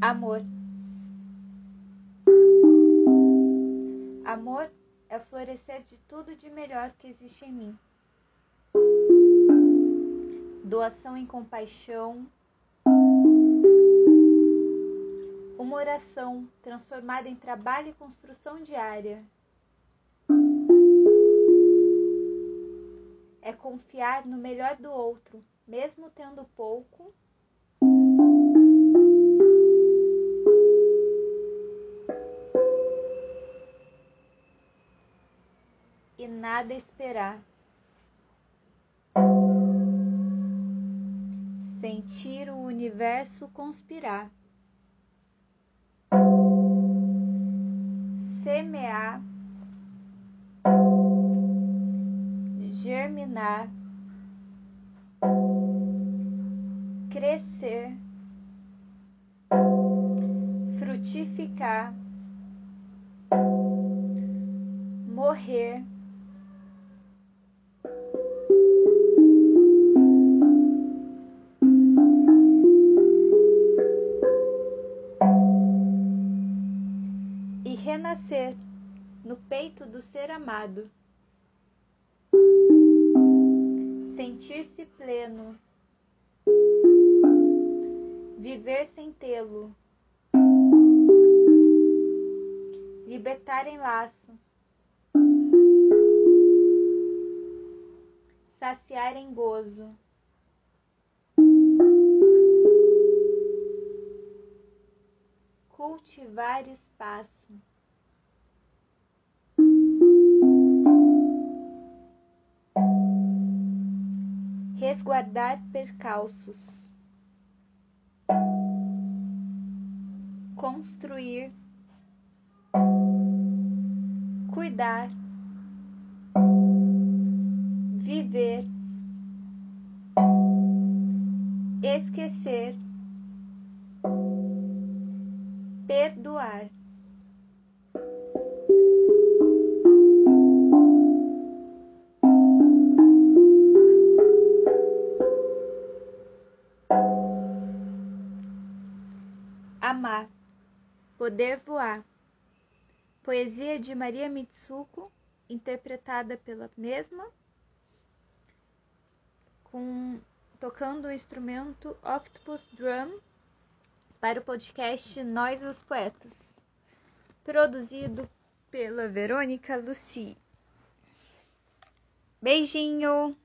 Amor. Amor é o florescer de tudo de melhor que existe em mim. Doação e compaixão. Uma oração transformada em trabalho e construção diária. É confiar no melhor do outro, mesmo tendo pouco. E nada esperar. Sentir o universo conspirar. Semear. Germinar. Crescer. Frutificar. Morrer. Renascer no peito do ser amado. Sentir-se pleno, viver sem tê-lo, libertar em laço, saciar em gozo. cultivar espaço. Resguardar percalços. Construir. Cuidar. Viver. Esquecer perdoar. Amar, poder voar. Poesia de Maria Mitsuko, interpretada pela mesma, com tocando o instrumento Octopus Drum para o podcast Nós os Poetas, produzido pela Verônica Luci. Beijinho!